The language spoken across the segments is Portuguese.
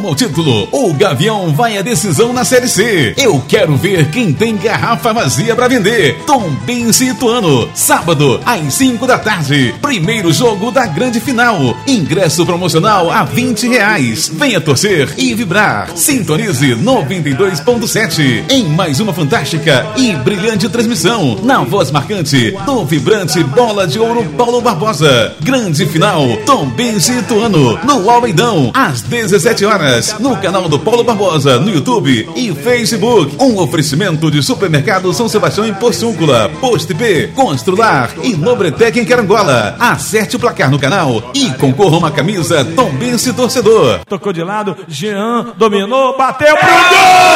rumo ao título. O Gavião vai à decisão na Série C. Eu quero ver quem tem garrafa vazia para vender. Tom Bense Ituano. Sábado, às 5 da tarde. Primeiro jogo da grande final. Ingresso promocional a 20 reais. Venha torcer e vibrar. Sintonize 92.7 em mais uma fantástica e brilhante transmissão na voz marcante do vibrante Bola de Ouro Paulo Barbosa. Grande final, Tom Bense Ituano, no Almeidão, às 17 horas, no canal do Paulo Barbosa, no YouTube e Facebook. Um oferecimento de supermercado São Sebastião em Porciúncula, Post P, Constrular e Nobretec em Carangola. Acerte o placar no canal e concorra uma camisa Tom Bense Torcedor. Tocou de lado, Jean dominou, bateu pro gol!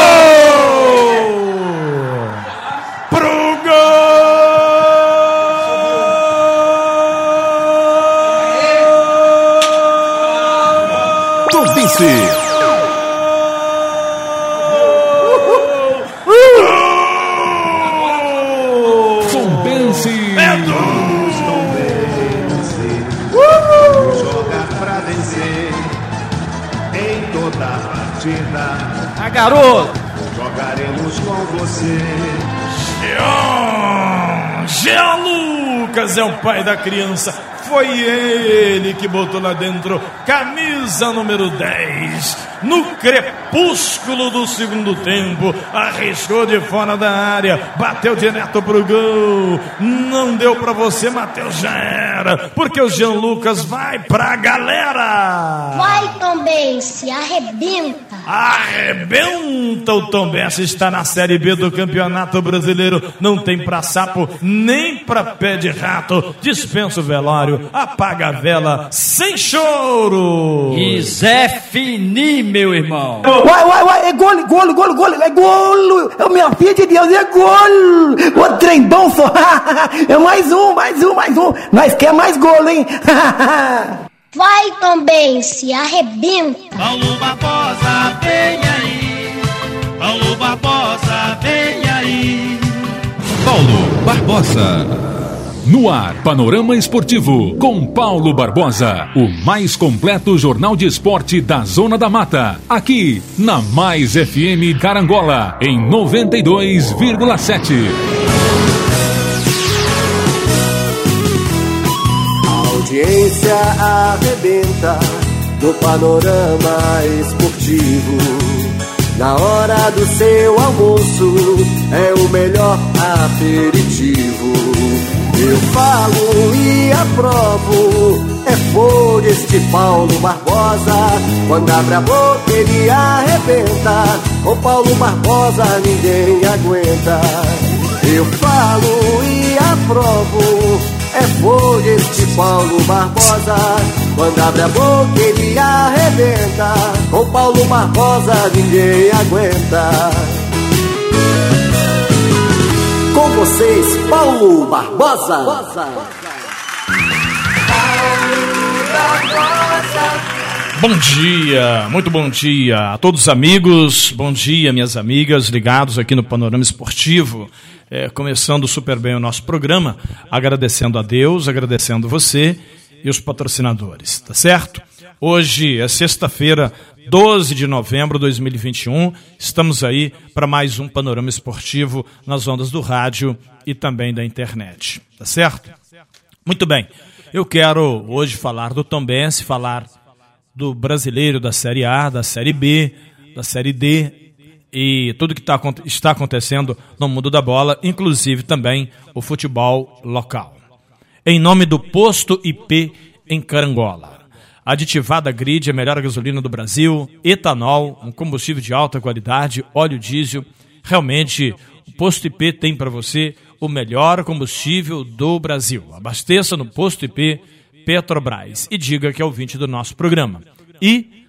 Pro gol! Tom garoto! Jogaremos com você. Jean! Jean Lucas é o pai da criança. Foi ele que botou lá dentro camisa número 10. No crepúsculo do segundo tempo, arriscou de fora da área, bateu direto pro gol. Não deu pra você, Matheus, já era. Porque o Jean Lucas vai pra galera. Vai também, se arrebenta. Arrebenta o Tom está na Série B do Campeonato Brasileiro. Não tem pra sapo, nem pra pé de rato. Dispensa o velório, apaga a vela, sem choro. E Zé Fini, meu irmão. Vai, vai, vai, é gol, gol, gol, gol, é gol! É minha filha de Deus, é gol! O trem bom só! É mais um, mais um, mais um! Nós quer mais gol, hein? Vai também, se arrebenta. Paulo Barbosa, vem aí. Paulo Barbosa, vem aí. Paulo Barbosa. No ar, Panorama Esportivo, com Paulo Barbosa, o mais completo jornal de esporte da Zona da Mata, aqui na Mais FM Carangola, em 92,7. A audiência arrebenta no panorama esportivo. Na hora do seu almoço é o melhor aperitivo. Eu falo e aprovo, é por este Paulo Barbosa. Quando abre a boca ele arrebenta, com Paulo Barbosa ninguém aguenta. Eu falo e aprovo, é por este Paulo Barbosa. Quando abre a boca ele arrebenta, com Paulo Barbosa ninguém aguenta. Vocês, Paulo Barbosa. Bom dia, muito bom dia a todos os amigos, bom dia minhas amigas ligados aqui no Panorama Esportivo. É, começando super bem o nosso programa, agradecendo a Deus, agradecendo você e os patrocinadores, tá certo? Hoje é sexta-feira, 12 de novembro de 2021. Estamos aí para mais um panorama esportivo nas ondas do rádio e também da internet, tá certo? Muito bem. Eu quero hoje falar do Tombense, falar do brasileiro da Série A, da Série B, da Série D e tudo que tá, está acontecendo no mundo da bola, inclusive também o futebol local. Em nome do Posto IP em Carangola. Aditivada Grid, a melhor gasolina do Brasil, etanol, um combustível de alta qualidade, óleo diesel. Realmente, o Posto IP tem para você o melhor combustível do Brasil. Abasteça no Posto IP Petrobras e diga que é ouvinte do nosso programa. E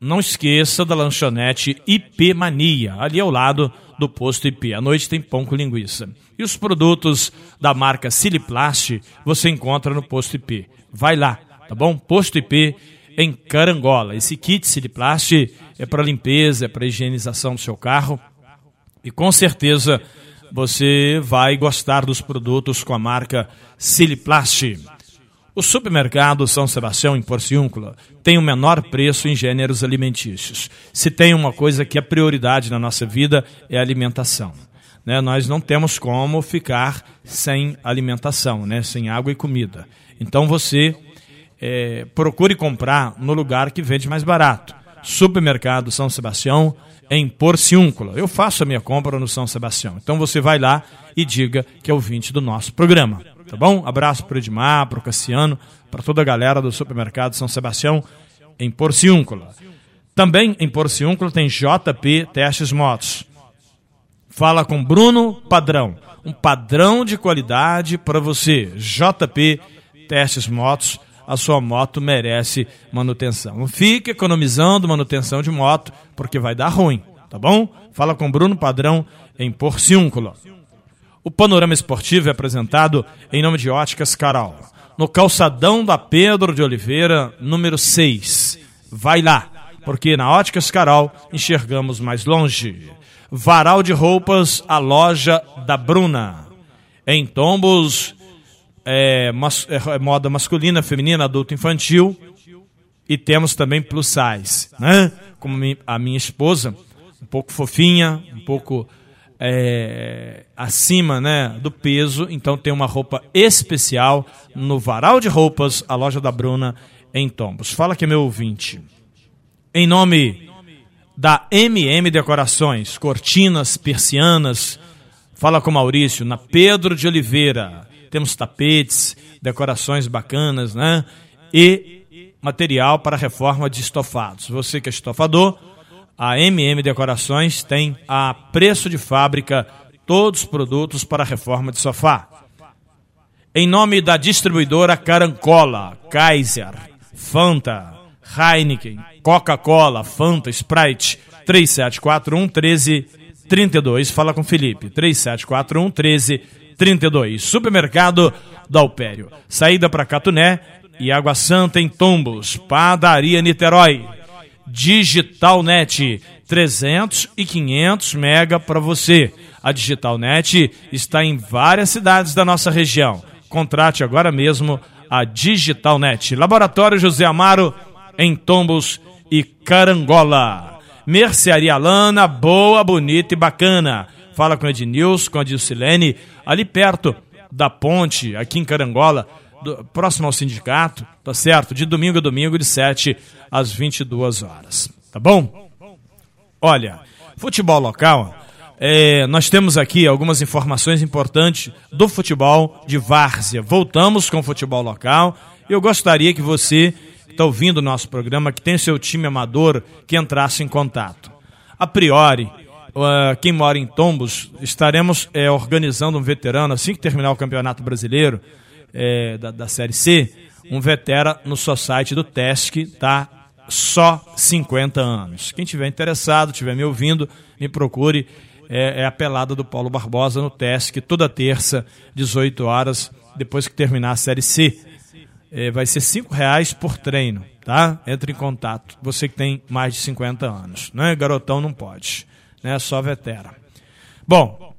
não esqueça da lanchonete IP Mania, ali ao lado do posto IP. À noite tem pão com linguiça. E os produtos da marca Siliplast você encontra no posto IP. Vai lá, tá bom? Posto IP em Carangola. Esse kit Siliplast é para limpeza, é para higienização do seu carro. E com certeza você vai gostar dos produtos com a marca Siliplast. O supermercado São Sebastião, em Porciúncula, tem o menor preço em gêneros alimentícios. Se tem uma coisa que é prioridade na nossa vida, é a alimentação. Né? Nós não temos como ficar sem alimentação, né? sem água e comida. Então você é, procure comprar no lugar que vende mais barato. Supermercado São Sebastião, em Porciúncula. Eu faço a minha compra no São Sebastião. Então você vai lá e diga que é ouvinte do nosso programa. Tá bom? Abraço para o Edmar, para o Cassiano, para toda a galera do Supermercado São Sebastião, em Porciúncula. Também em Porciúncula tem JP Testes Motos. Fala com Bruno Padrão. Um padrão de qualidade para você. JP Testes Motos. A sua moto merece manutenção. Não fique economizando manutenção de moto, porque vai dar ruim, tá bom? Fala com Bruno Padrão em Porciúncula. O panorama esportivo é apresentado em nome de Óticas Carol, no calçadão da Pedro de Oliveira, número 6. Vai lá, porque na Óticas Carol enxergamos mais longe. Varal de roupas, a loja da Bruna. Em Tombos, é, mas, é, moda masculina, feminina, adulto, infantil. E temos também plus size, né? Como a minha esposa, um pouco fofinha, um pouco é, acima né, do peso, então tem uma roupa especial no Varal de Roupas, a loja da Bruna, em Tombos. Fala que é meu ouvinte. Em nome da MM Decorações, cortinas, persianas, fala com Maurício, na Pedro de Oliveira. Temos tapetes, decorações bacanas, né? E material para reforma de estofados. Você que é estofador, a MM Decorações tem a preço de fábrica todos os produtos para reforma de sofá. Em nome da distribuidora Carancola, Kaiser, Fanta, Heineken, Coca-Cola, Fanta, Sprite, 3741 1332. Fala com Felipe, 3741 1332. Supermercado Dalpério. Saída para Catuné e Água Santa em Tombos. Padaria Niterói. DigitalNet, 300 e 500 mega para você. A DigitalNet está em várias cidades da nossa região. Contrate agora mesmo a DigitalNet. Laboratório José Amaro, em Tombos e Carangola. Mercearia Lana, boa, bonita e bacana. Fala com a Ednilson, com a Dilcilene, ali perto da ponte, aqui em Carangola do, próximo ao sindicato, tá certo? De domingo a domingo, de 7 às 22 horas. Tá bom? Olha, futebol local, é, nós temos aqui algumas informações importantes do futebol de várzea. Voltamos com o futebol local. Eu gostaria que você, que está ouvindo o nosso programa, que tem seu time amador, que entrasse em contato. A priori, uh, quem mora em Tombos, estaremos é, organizando um veterano, assim que terminar o Campeonato Brasileiro, é, da, da Série C, um vetera no seu site do TESC, tá? Só 50 anos. Quem tiver interessado, tiver me ouvindo, me procure. É, é a pelada do Paulo Barbosa no TESC, toda terça, 18 horas, depois que terminar a Série C. É, vai ser cinco reais por treino, tá? Entre em contato. Você que tem mais de 50 anos, né? Garotão não pode, né? Só vetera. Bom,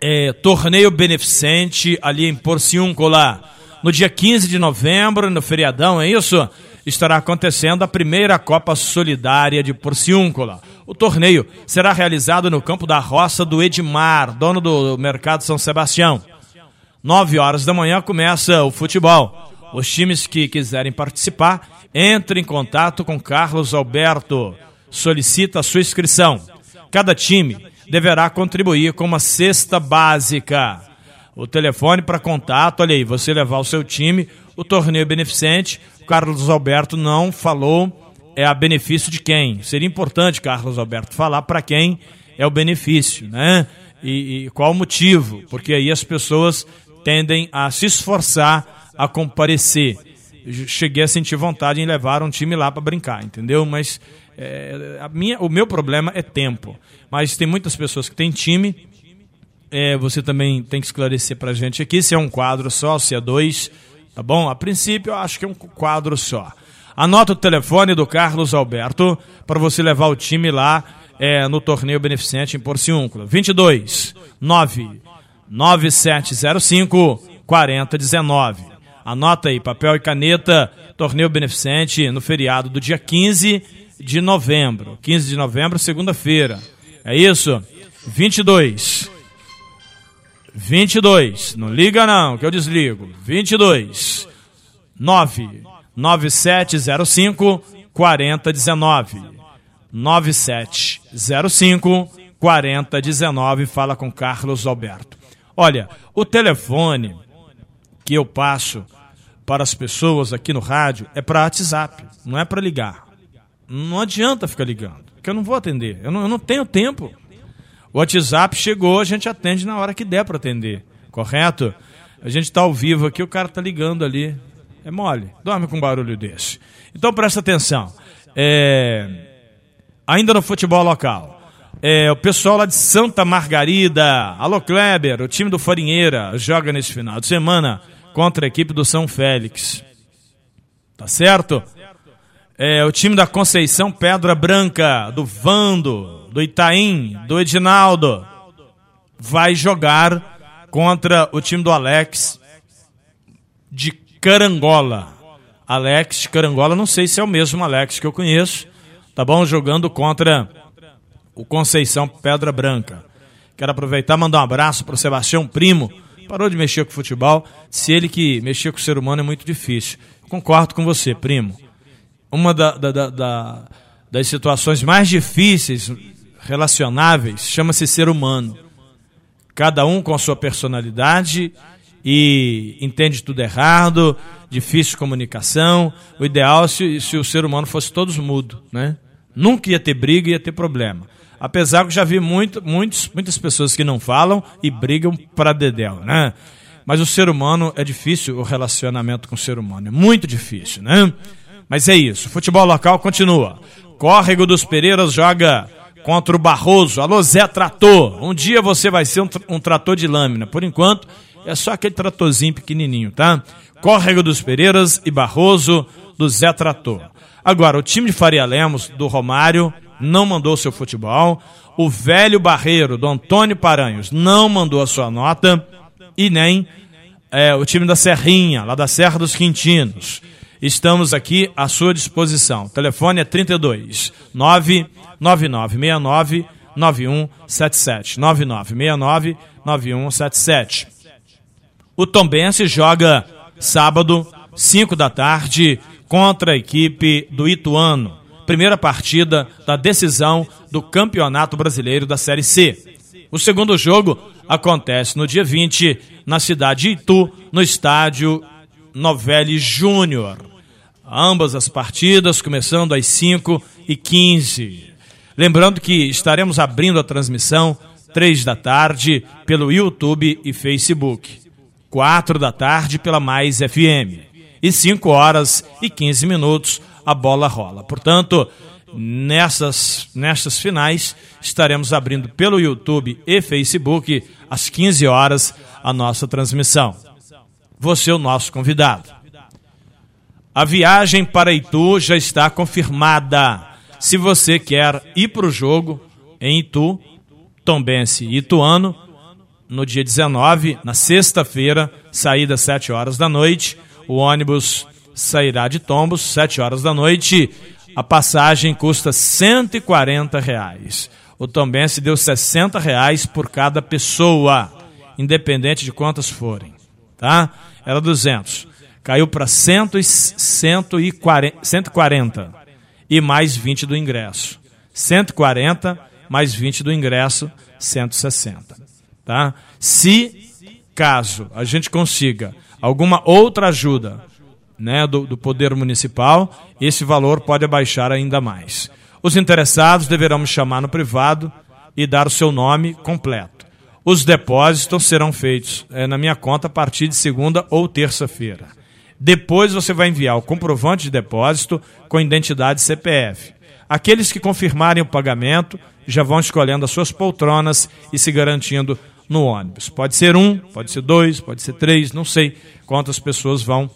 é, torneio beneficente ali em Porciúncula. No dia 15 de novembro, no feriadão, é isso? Estará acontecendo a primeira Copa Solidária de Porciúncula. O torneio será realizado no campo da roça do Edmar, dono do Mercado São Sebastião. Nove horas da manhã começa o futebol. Os times que quiserem participar, entrem em contato com Carlos Alberto. Solicita a sua inscrição. Cada time deverá contribuir com uma cesta básica. O telefone para contato, olha aí, você levar o seu time, o torneio beneficente, o Carlos Alberto não falou é a benefício de quem. Seria importante, Carlos Alberto, falar para quem é o benefício, né? E, e qual o motivo, porque aí as pessoas tendem a se esforçar a comparecer. Cheguei a sentir vontade em levar um time lá para brincar, entendeu? Mas é, a minha, o meu problema é tempo. Mas tem muitas pessoas que têm time. É, você também tem que esclarecer para a gente aqui se é um quadro só, se é dois. Tá bom? A princípio, eu acho que é um quadro só. Anota o telefone do Carlos Alberto para você levar o time lá é, no torneio beneficente em Porciúncula. 22 9 9705 4019. Anota aí, papel e caneta, torneio beneficente no feriado do dia 15 de novembro. 15 de novembro, segunda-feira. É isso? 22. 22. Não liga não, que eu desligo. 22. 9 9705 4019. 9705 4019. Fala com Carlos Alberto. Olha, o telefone que eu passo para as pessoas aqui no rádio é para WhatsApp, não é para ligar. Não adianta ficar ligando, porque eu não vou atender. Eu não, eu não tenho tempo. O WhatsApp chegou, a gente atende na hora que der para atender, correto? A gente está ao vivo aqui, o cara está ligando ali. É mole, dorme com um barulho desse. Então presta atenção. É... Ainda no futebol local. É, o pessoal lá de Santa Margarida, alô Kleber, o time do Farinheira joga nesse final de semana contra a equipe do São Félix. Tá certo? É, o time da Conceição Pedra Branca, do Vando, do Itaim, do Edinaldo, vai jogar contra o time do Alex de Carangola. Alex de Carangola, não sei se é o mesmo Alex que eu conheço, tá bom? Jogando contra o Conceição Pedra Branca. Quero aproveitar mandar um abraço para o Sebastião Primo. Parou de mexer com futebol. Se ele que mexer com o ser humano é muito difícil. Concordo com você, primo. Uma da, da, da, da das situações mais difíceis relacionáveis chama-se ser humano. Cada um com a sua personalidade e entende tudo errado, difícil comunicação. O ideal é se, se o ser humano fosse todos mudo, né? Nunca ia ter briga, ia ter problema. Apesar que já vi muito, muitos, muitas pessoas que não falam e brigam para dedéu, né? Mas o ser humano é difícil, o relacionamento com o ser humano. É muito difícil, né? Mas é isso. Futebol local continua. Córrego dos Pereiras joga contra o Barroso. Alô, Zé Trator. Um dia você vai ser um, um trator de lâmina. Por enquanto, é só aquele tratorzinho pequenininho, tá? Córrego dos Pereiras e Barroso do Zé Trator. Agora, o time de Faria Lemos, do Romário, não mandou seu futebol. O velho Barreiro, do Antônio Paranhos, não mandou a sua nota. E nem é, o time da Serrinha, lá da Serra dos Quintinos. Estamos aqui à sua disposição. O telefone é 32 99969 9177. 9969 9177. O Tombense joga sábado, 5 da tarde, contra a equipe do Ituano primeira partida da decisão do Campeonato Brasileiro da Série C. O segundo jogo acontece no dia 20, na cidade de Itu, no estádio Novelli Júnior. Ambas as partidas começando às 5 e 15. Lembrando que estaremos abrindo a transmissão 3 da tarde pelo YouTube e Facebook. 4 da tarde pela Mais FM. E 5 horas e 15 minutos a bola rola. Portanto, nessas, nessas finais, estaremos abrindo pelo YouTube e Facebook, às 15 horas, a nossa transmissão. Você é o nosso convidado. A viagem para Itu já está confirmada. Se você quer ir para o jogo em Itu, Tombense e Ituano, no dia 19, na sexta-feira, saída às 7 horas da noite, o ônibus sairá de Tombos, 7 horas da noite. A passagem custa 140 reais. O Tombense deu 60 reais por cada pessoa, independente de quantas forem. Tá? Era 200. Caiu para 140 e mais 20 do ingresso. 140 mais 20 do ingresso, 160. Tá? Se caso a gente consiga alguma outra ajuda né, do, do Poder Municipal, esse valor pode abaixar ainda mais. Os interessados deverão me chamar no privado e dar o seu nome completo. Os depósitos serão feitos é, na minha conta a partir de segunda ou terça-feira. Depois você vai enviar o comprovante de depósito com identidade CPF. Aqueles que confirmarem o pagamento já vão escolhendo as suas poltronas e se garantindo no ônibus. Pode ser um, pode ser dois, pode ser três, não sei quantas pessoas vão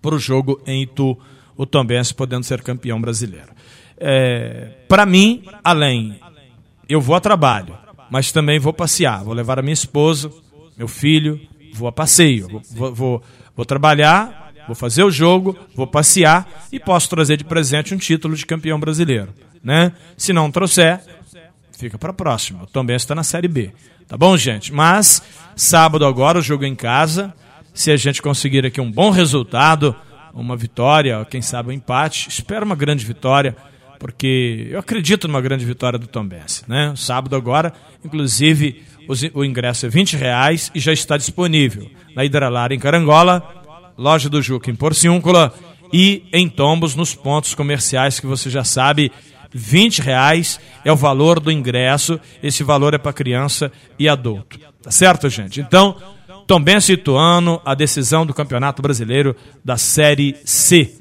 para o jogo em Itu, o Tombense podendo ser campeão brasileiro. É, para mim, além, eu vou a trabalho, mas também vou passear, vou levar a minha esposa, meu filho, vou a passeio, vou, vou, Vou trabalhar, vou fazer o jogo, vou passear e posso trazer de presente um título de campeão brasileiro. Né? Se não trouxer, fica para próxima. O Tom está na Série B. Tá bom, gente? Mas sábado agora o jogo em casa. Se a gente conseguir aqui um bom resultado, uma vitória, quem sabe um empate, espero uma grande vitória, porque eu acredito numa grande vitória do Tom Benz, né? Sábado agora, inclusive o ingresso é 20 reais e já está disponível na Hidralar em Carangola, loja do Juca em Porciúncula e em Tombos nos pontos comerciais que você já sabe 20 reais é o valor do ingresso. Esse valor é para criança e adulto. Tá certo, gente? Então, também situando a decisão do Campeonato Brasileiro da Série C.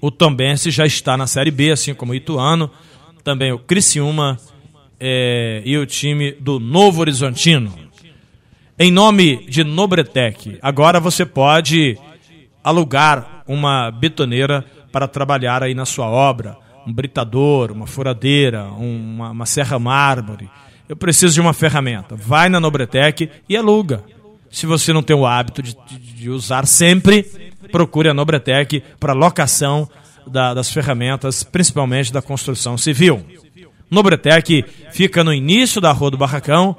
O Tombense já está na Série B, assim como o Ituano, também o Criciúma é, e o time do Novo Horizontino. Em nome de Nobretec, agora você pode alugar uma betoneira para trabalhar aí na sua obra um britador, uma furadeira, uma, uma serra mármore. Eu preciso de uma ferramenta. Vai na Nobretec e aluga. Se você não tem o hábito de, de, de usar sempre, procure a Nobretec para locação da, das ferramentas, principalmente da construção civil. Nobretec fica no início da Rua do Barracão,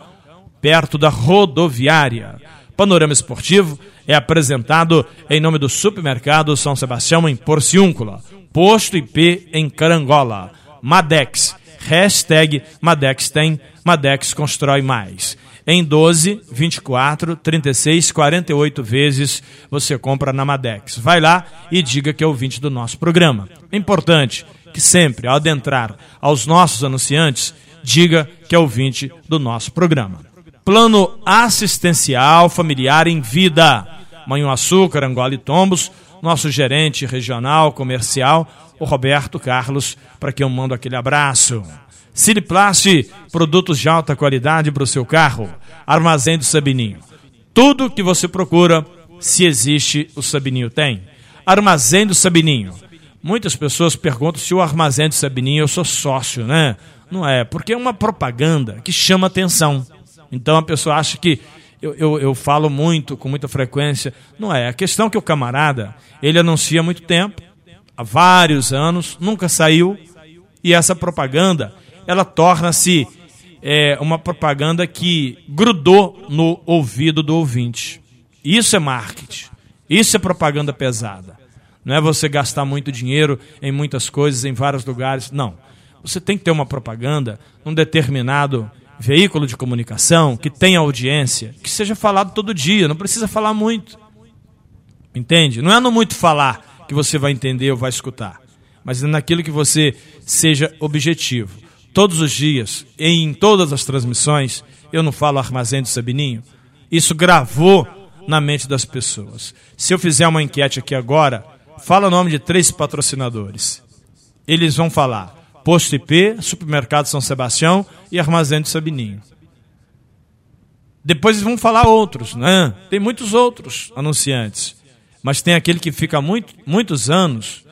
perto da rodoviária. Panorama Esportivo é apresentado em nome do Supermercado São Sebastião em Porciúncula. Posto IP em Carangola. Madex. Hashtag Madex tem. Madex constrói mais. Em 12, 24, 36, 48 vezes você compra na Madex. Vai lá e diga que é ouvinte do nosso programa. É importante que sempre, ao adentrar aos nossos anunciantes, diga que é ouvinte do nosso programa. Plano assistencial familiar em vida. Manhuaçu, Carangola e Tombos nosso gerente regional comercial, o Roberto Carlos, para quem eu mando aquele abraço. Siliplast, produtos de alta qualidade para o seu carro. Armazém do Sabininho. Tudo que você procura, se existe, o Sabininho tem. Armazém do Sabininho. Muitas pessoas perguntam se o Armazém do Sabininho eu sou sócio, né? Não é, porque é uma propaganda que chama atenção. Então a pessoa acha que eu, eu, eu, falo muito, com muita frequência. Não é. A questão é que o camarada, ele anuncia há muito tempo, há vários anos, nunca saiu, e essa propaganda, ela torna-se é, uma propaganda que grudou no ouvido do ouvinte. Isso é marketing. Isso é propaganda pesada. Não é você gastar muito dinheiro em muitas coisas, em vários lugares. Não. Você tem que ter uma propaganda num determinado veículo de comunicação que tenha audiência, que seja falado todo dia, não precisa falar muito. Entende? Não é no muito falar que você vai entender ou vai escutar, mas é naquilo que você seja objetivo. Todos os dias, em todas as transmissões, eu não falo armazém do Sabininho. Isso gravou na mente das pessoas. Se eu fizer uma enquete aqui agora, fala o nome de três patrocinadores. Eles vão falar Posto IP, Supermercado São Sebastião e Armazém do Sabininho. Depois eles vão falar outros, né? Tem muitos outros anunciantes. Mas tem aquele que fica muito, muitos anos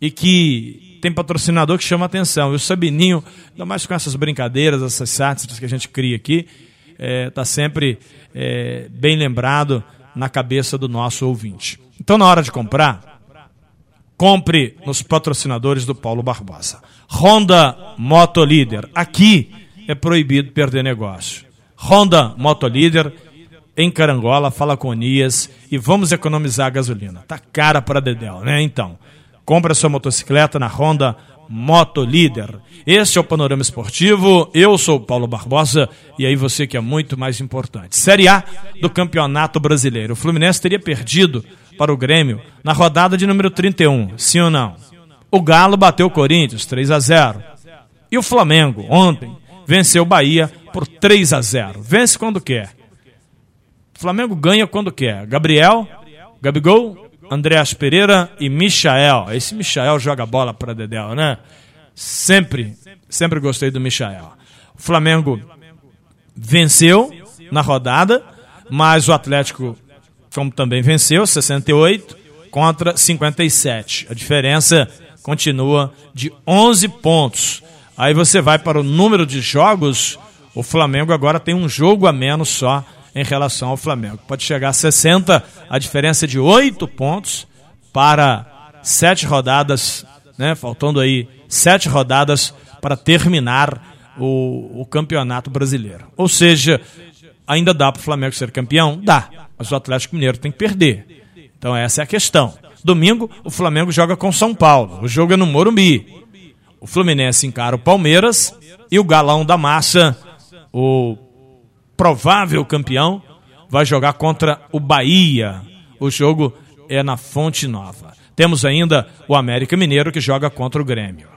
e que tem patrocinador que chama atenção. E o Sabininho, ainda mais com essas brincadeiras, essas sátiras que a gente cria aqui, está é, tá sempre é, bem lembrado na cabeça do nosso ouvinte. Então, na hora de comprar, Compre nos patrocinadores do Paulo Barbosa. Honda Motolíder. Aqui é proibido perder negócio. Honda Motolíder em Carangola, fala com Nias e vamos economizar a gasolina. Tá cara para Dedel, né? Então, compre sua motocicleta na Honda Motolíder. Esse é o Panorama Esportivo. Eu sou o Paulo Barbosa e aí você que é muito mais importante. Série A do Campeonato Brasileiro. O Fluminense teria perdido para o Grêmio na rodada de número 31, sim ou não? O Galo bateu o Corinthians 3 a 0. E o Flamengo ontem venceu o Bahia por 3 a 0. Vence quando quer. O Flamengo ganha quando quer. Gabriel, Gabigol, Andréas Pereira e Michael. Esse Michael joga bola para Dedéu, né? Sempre, sempre gostei do Michael. O Flamengo venceu na rodada, mas o Atlético como também venceu, 68 contra 57. A diferença continua de 11 pontos. Aí você vai para o número de jogos, o Flamengo agora tem um jogo a menos só em relação ao Flamengo. Pode chegar a 60, a diferença é de 8 pontos para sete rodadas, né? Faltando aí sete rodadas para terminar o, o campeonato brasileiro. Ou seja, ainda dá para o Flamengo ser campeão? Dá. Mas o Atlético Mineiro tem que perder. Então essa é a questão. Domingo, o Flamengo joga com São Paulo. O jogo é no Morumbi. O Fluminense encara o Palmeiras e o galão da massa, o provável campeão, vai jogar contra o Bahia. O jogo é na Fonte Nova. Temos ainda o América Mineiro que joga contra o Grêmio.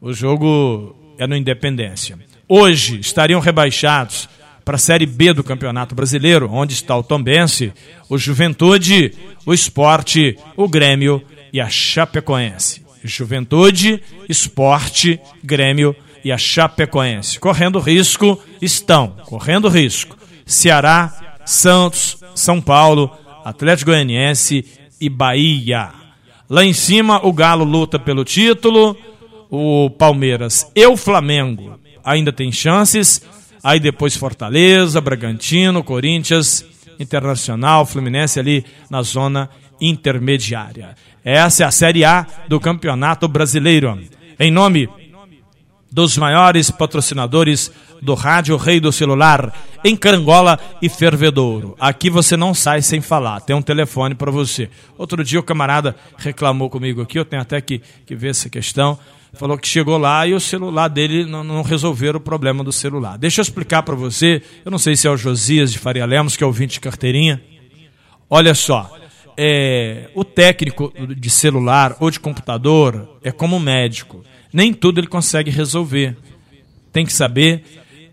O jogo é no Independência. Hoje estariam rebaixados para a Série B do Campeonato Brasileiro, onde está o Tombense, o Juventude, o Esporte, o Grêmio e a Chapecoense. Juventude, Esporte, Grêmio e a Chapecoense. Correndo risco estão, correndo risco. Ceará, Santos, São Paulo, Atlético Goianiense e Bahia. Lá em cima, o Galo luta pelo título, o Palmeiras e o Flamengo ainda tem chances. Aí depois Fortaleza, Bragantino, Corinthians, Internacional, Fluminense ali na zona intermediária. Essa é a Série A do Campeonato Brasileiro. Em nome dos maiores patrocinadores do rádio Rei do Celular, em Carangola e Fervedouro. Aqui você não sai sem falar, tem um telefone para você. Outro dia o camarada reclamou comigo aqui, eu tenho até que, que ver essa questão. Falou que chegou lá e o celular dele não, não resolveram o problema do celular. Deixa eu explicar para você, eu não sei se é o Josias de Faria Lemos, que é ouvinte de carteirinha. Olha só, é, o técnico de celular ou de computador é como médico. Nem tudo ele consegue resolver. Tem que saber,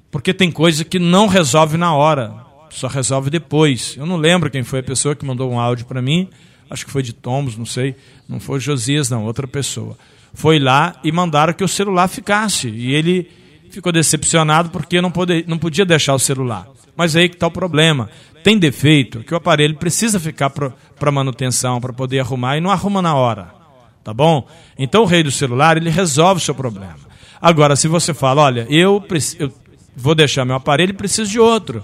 porque tem coisa que não resolve na hora, só resolve depois. Eu não lembro quem foi a pessoa que mandou um áudio para mim, acho que foi de Tomos, não sei, não foi Josias, não, outra pessoa. Foi lá e mandaram que o celular ficasse. E ele ficou decepcionado porque não, pode, não podia deixar o celular. Mas aí que está o problema. Tem defeito que o aparelho precisa ficar para manutenção, para poder arrumar, e não arruma na hora. Tá bom? Então o rei do celular, ele resolve o seu problema. Agora, se você fala, olha, eu, eu vou deixar meu aparelho e preciso de outro.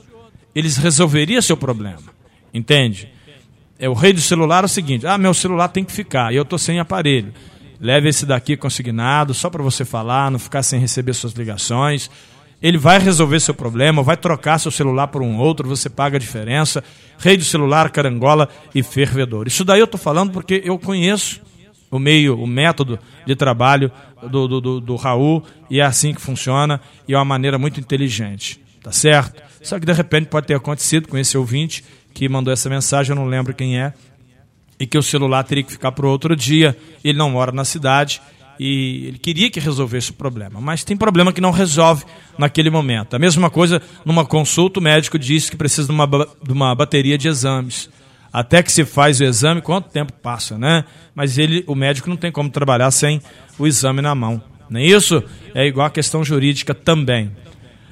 Eles resolveriam seu problema. Entende? É o rei do celular é o seguinte: ah, meu celular tem que ficar, e eu estou sem aparelho. Leve esse daqui consignado, só para você falar, não ficar sem receber suas ligações. Ele vai resolver seu problema, vai trocar seu celular por um outro, você paga a diferença. Rei do celular, carangola e fervedor. Isso daí eu estou falando porque eu conheço o meio, o método de trabalho do, do, do, do Raul e é assim que funciona e é uma maneira muito inteligente, tá certo? Só que de repente pode ter acontecido com esse ouvinte que mandou essa mensagem, eu não lembro quem é, e que o celular teria que ficar para outro dia. Ele não mora na cidade e ele queria que resolvesse o problema, mas tem problema que não resolve naquele momento. A mesma coisa, numa consulta, o médico disse que precisa de uma, de uma bateria de exames. Até que se faz o exame, quanto tempo passa, né? Mas ele, o médico não tem como trabalhar sem o exame na mão. Nem é isso é igual a questão jurídica também.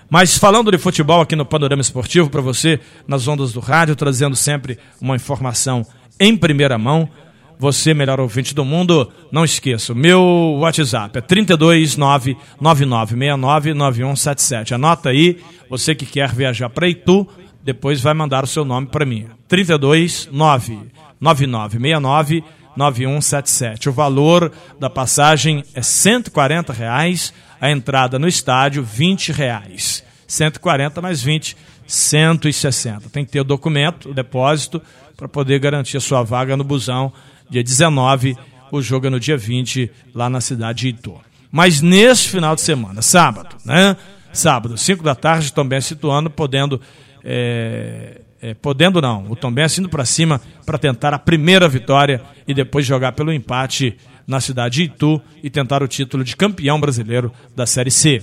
Mas falando de futebol aqui no Panorama Esportivo para você, nas ondas do rádio, trazendo sempre uma informação em primeira mão. Você, melhor ouvinte do mundo, não esqueça, meu WhatsApp é 32999699177. Anota aí, você que quer viajar para Itu, depois vai mandar o seu nome para mim. 32999699177. O valor da passagem é 140 reais, a entrada no estádio 20 reais. 140 mais 20, 160. Tem que ter o documento, o depósito, para poder garantir a sua vaga no busão. Dia 19, o jogo é no dia 20, lá na cidade de Itu. Mas nesse final de semana, sábado, né? Sábado, 5 da tarde, também situando, podendo. É, é, podendo não, o Tombense indo para cima para tentar a primeira vitória e depois jogar pelo empate na cidade de Itu e tentar o título de campeão brasileiro da Série C.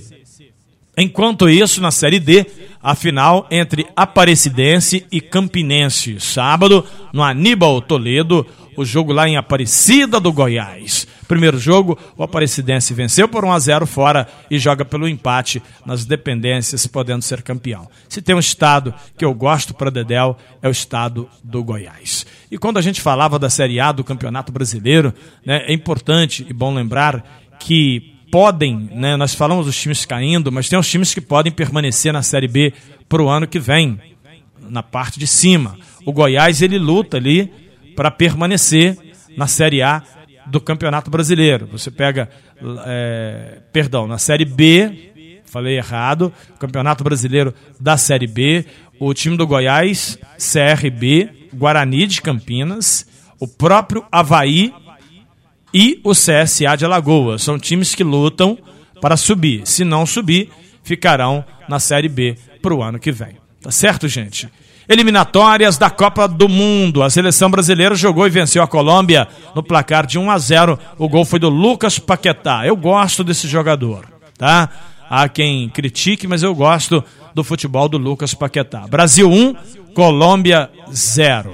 Enquanto isso, na Série D, a final entre Aparecidense e Campinense. Sábado, no Aníbal Toledo, o jogo lá em Aparecida do Goiás. Primeiro jogo, o Aparecidense venceu por 1 a 0 fora e joga pelo empate nas dependências, podendo ser campeão. Se tem um estado que eu gosto para Dedel, é o estado do Goiás. E quando a gente falava da Série A do Campeonato Brasileiro, né, é importante e bom lembrar que podem, né, nós falamos dos times caindo, mas tem os times que podem permanecer na Série B para o ano que vem. na parte de cima. O Goiás ele luta ali para permanecer na Série A do Campeonato Brasileiro. Você pega, é, perdão, na Série B, falei errado, Campeonato Brasileiro da Série B, o time do Goiás, CRB, Guarani de Campinas, o próprio Havaí e o CSA de Alagoas. São times que lutam para subir. Se não subir, ficarão na Série B para o ano que vem. Tá certo, gente? Eliminatórias da Copa do Mundo. A seleção brasileira jogou e venceu a Colômbia no placar de 1 a 0. O gol foi do Lucas Paquetá. Eu gosto desse jogador, tá? Há quem critique, mas eu gosto do futebol do Lucas Paquetá. Brasil 1, Colômbia 0.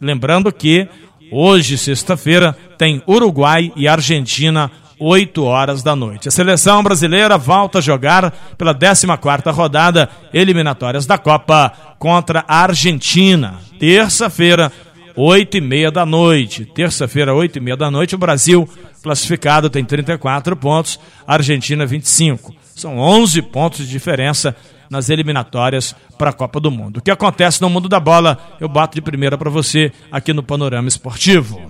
Lembrando que hoje, sexta-feira, tem Uruguai e Argentina 8 horas da noite. A seleção brasileira volta a jogar pela 14ª rodada eliminatórias da Copa contra a Argentina. Terça-feira, 8 e meia da noite. Terça-feira, 8 e meia da noite, o Brasil classificado tem 34 pontos, a Argentina 25. São 11 pontos de diferença nas eliminatórias para a Copa do Mundo. O que acontece no mundo da bola, eu bato de primeira para você aqui no Panorama Esportivo.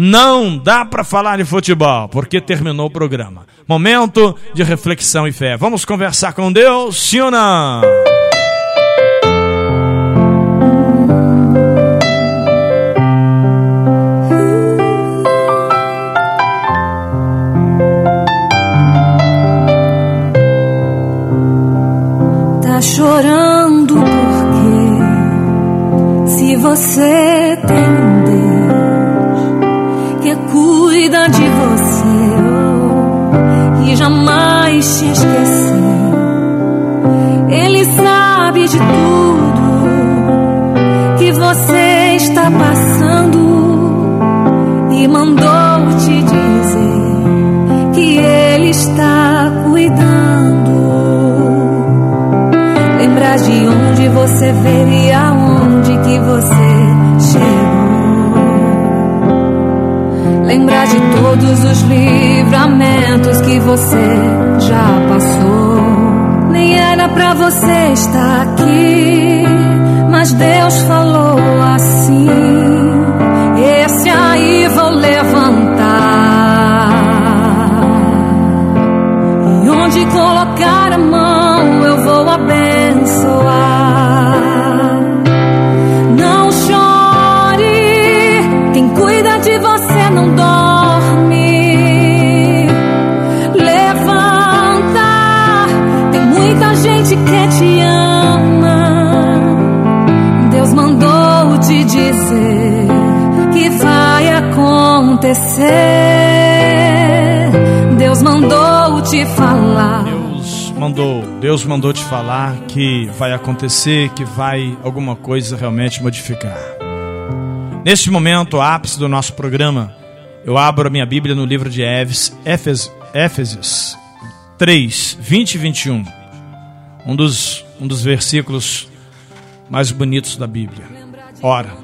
Não dá para falar de futebol, porque terminou o programa. Momento de reflexão e fé. Vamos conversar com Deus, sim ou não? Tá chorando porque se você te esqueceu, Ele sabe de tudo que você está passando e mandou te dizer que Ele está cuidando. Lembrar de onde você veio e aonde que você chegou. Lembrar de todos os livramentos que você já passou. Nem era pra você estar aqui, mas Deus falou assim: Esse aí vou levantar. E onde colocar a mão eu vou abençoar. Dizer que vai acontecer. Deus mandou te falar. Deus mandou, Deus mandou te falar que vai acontecer, que vai alguma coisa realmente modificar. Neste momento, ápice do nosso programa, eu abro a minha Bíblia no livro de Éfes- Éfes- Éfeses 3, 20 e 21. Um dos, um dos versículos mais bonitos da Bíblia. Ora,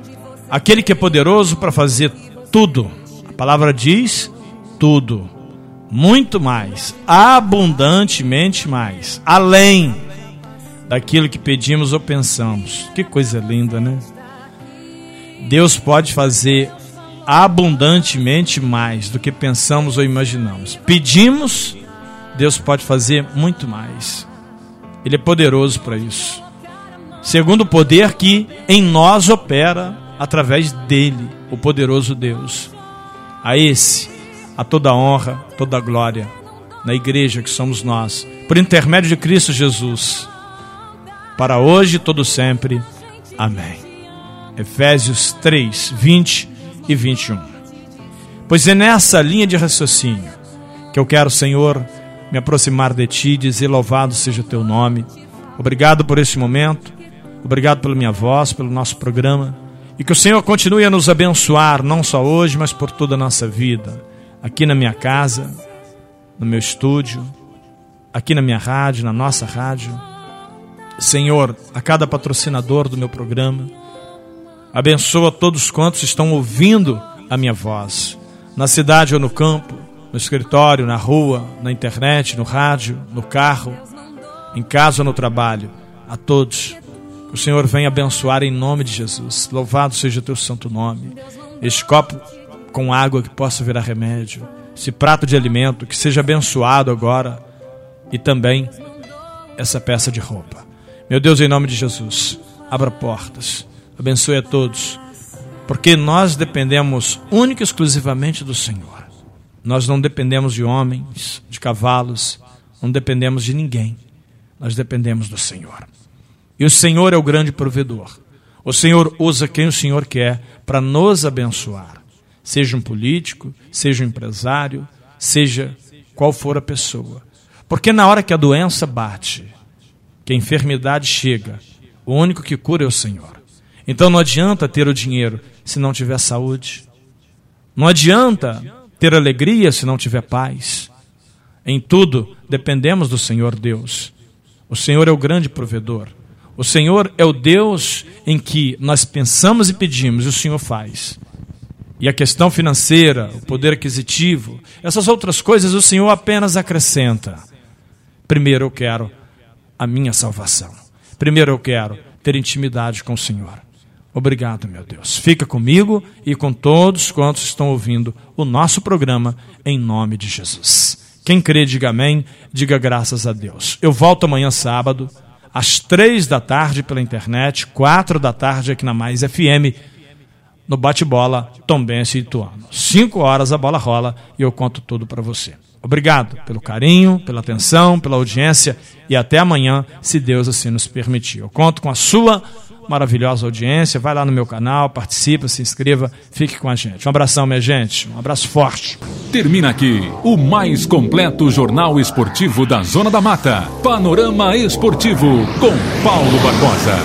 aquele que é poderoso para fazer tudo, a palavra diz tudo, muito mais, abundantemente mais, além daquilo que pedimos ou pensamos. Que coisa linda, né? Deus pode fazer abundantemente mais do que pensamos ou imaginamos. Pedimos, Deus pode fazer muito mais. Ele é poderoso para isso. Segundo o poder que em nós opera através dele, o poderoso Deus. A esse, a toda honra, toda glória na igreja que somos nós, por intermédio de Cristo Jesus, para hoje e todo sempre. Amém. Efésios 3, 20 e 21. Pois é nessa linha de raciocínio que eu quero, Senhor, me aproximar de Ti e dizer: Louvado seja o Teu nome. Obrigado por este momento, obrigado pela minha voz, pelo nosso programa. E que o Senhor continue a nos abençoar, não só hoje, mas por toda a nossa vida. Aqui na minha casa, no meu estúdio, aqui na minha rádio, na nossa rádio. Senhor, a cada patrocinador do meu programa, abençoa todos quantos estão ouvindo a minha voz, na cidade ou no campo, no escritório, na rua, na internet, no rádio, no carro, em casa ou no trabalho. A todos, O Senhor venha abençoar em nome de Jesus. Louvado seja teu santo nome. Este copo com água que possa virar remédio. Esse prato de alimento que seja abençoado agora. E também essa peça de roupa. Meu Deus, em nome de Jesus, abra portas. Abençoe a todos. Porque nós dependemos única e exclusivamente do Senhor. Nós não dependemos de homens, de cavalos, não dependemos de ninguém. Nós dependemos do Senhor. E o Senhor é o grande provedor. O Senhor usa quem o Senhor quer para nos abençoar. Seja um político, seja um empresário, seja qual for a pessoa. Porque na hora que a doença bate, que a enfermidade chega, o único que cura é o Senhor. Então não adianta ter o dinheiro se não tiver saúde. Não adianta ter alegria se não tiver paz. Em tudo dependemos do Senhor Deus. O Senhor é o grande provedor. O Senhor é o Deus em que nós pensamos e pedimos e o Senhor faz. E a questão financeira, o poder aquisitivo, essas outras coisas o Senhor apenas acrescenta. Primeiro eu quero a minha salvação. Primeiro eu quero ter intimidade com o Senhor. Obrigado, meu Deus. Fica comigo e com todos quantos estão ouvindo o nosso programa, em nome de Jesus. Quem crê, diga amém, diga graças a Deus. Eu volto amanhã, sábado, às três da tarde pela internet, quatro da tarde aqui na Mais FM, no bate-bola Tombense e Ituano. Cinco horas a bola rola e eu conto tudo para você. Obrigado pelo carinho, pela atenção, pela audiência e até amanhã, se Deus assim nos permitir. Eu conto com a sua maravilhosa audiência. Vai lá no meu canal, participa, se inscreva, fique com a gente. Um abração, minha gente. Um abraço forte. Termina aqui o mais completo jornal esportivo da Zona da Mata. Panorama Esportivo com Paulo Barbosa.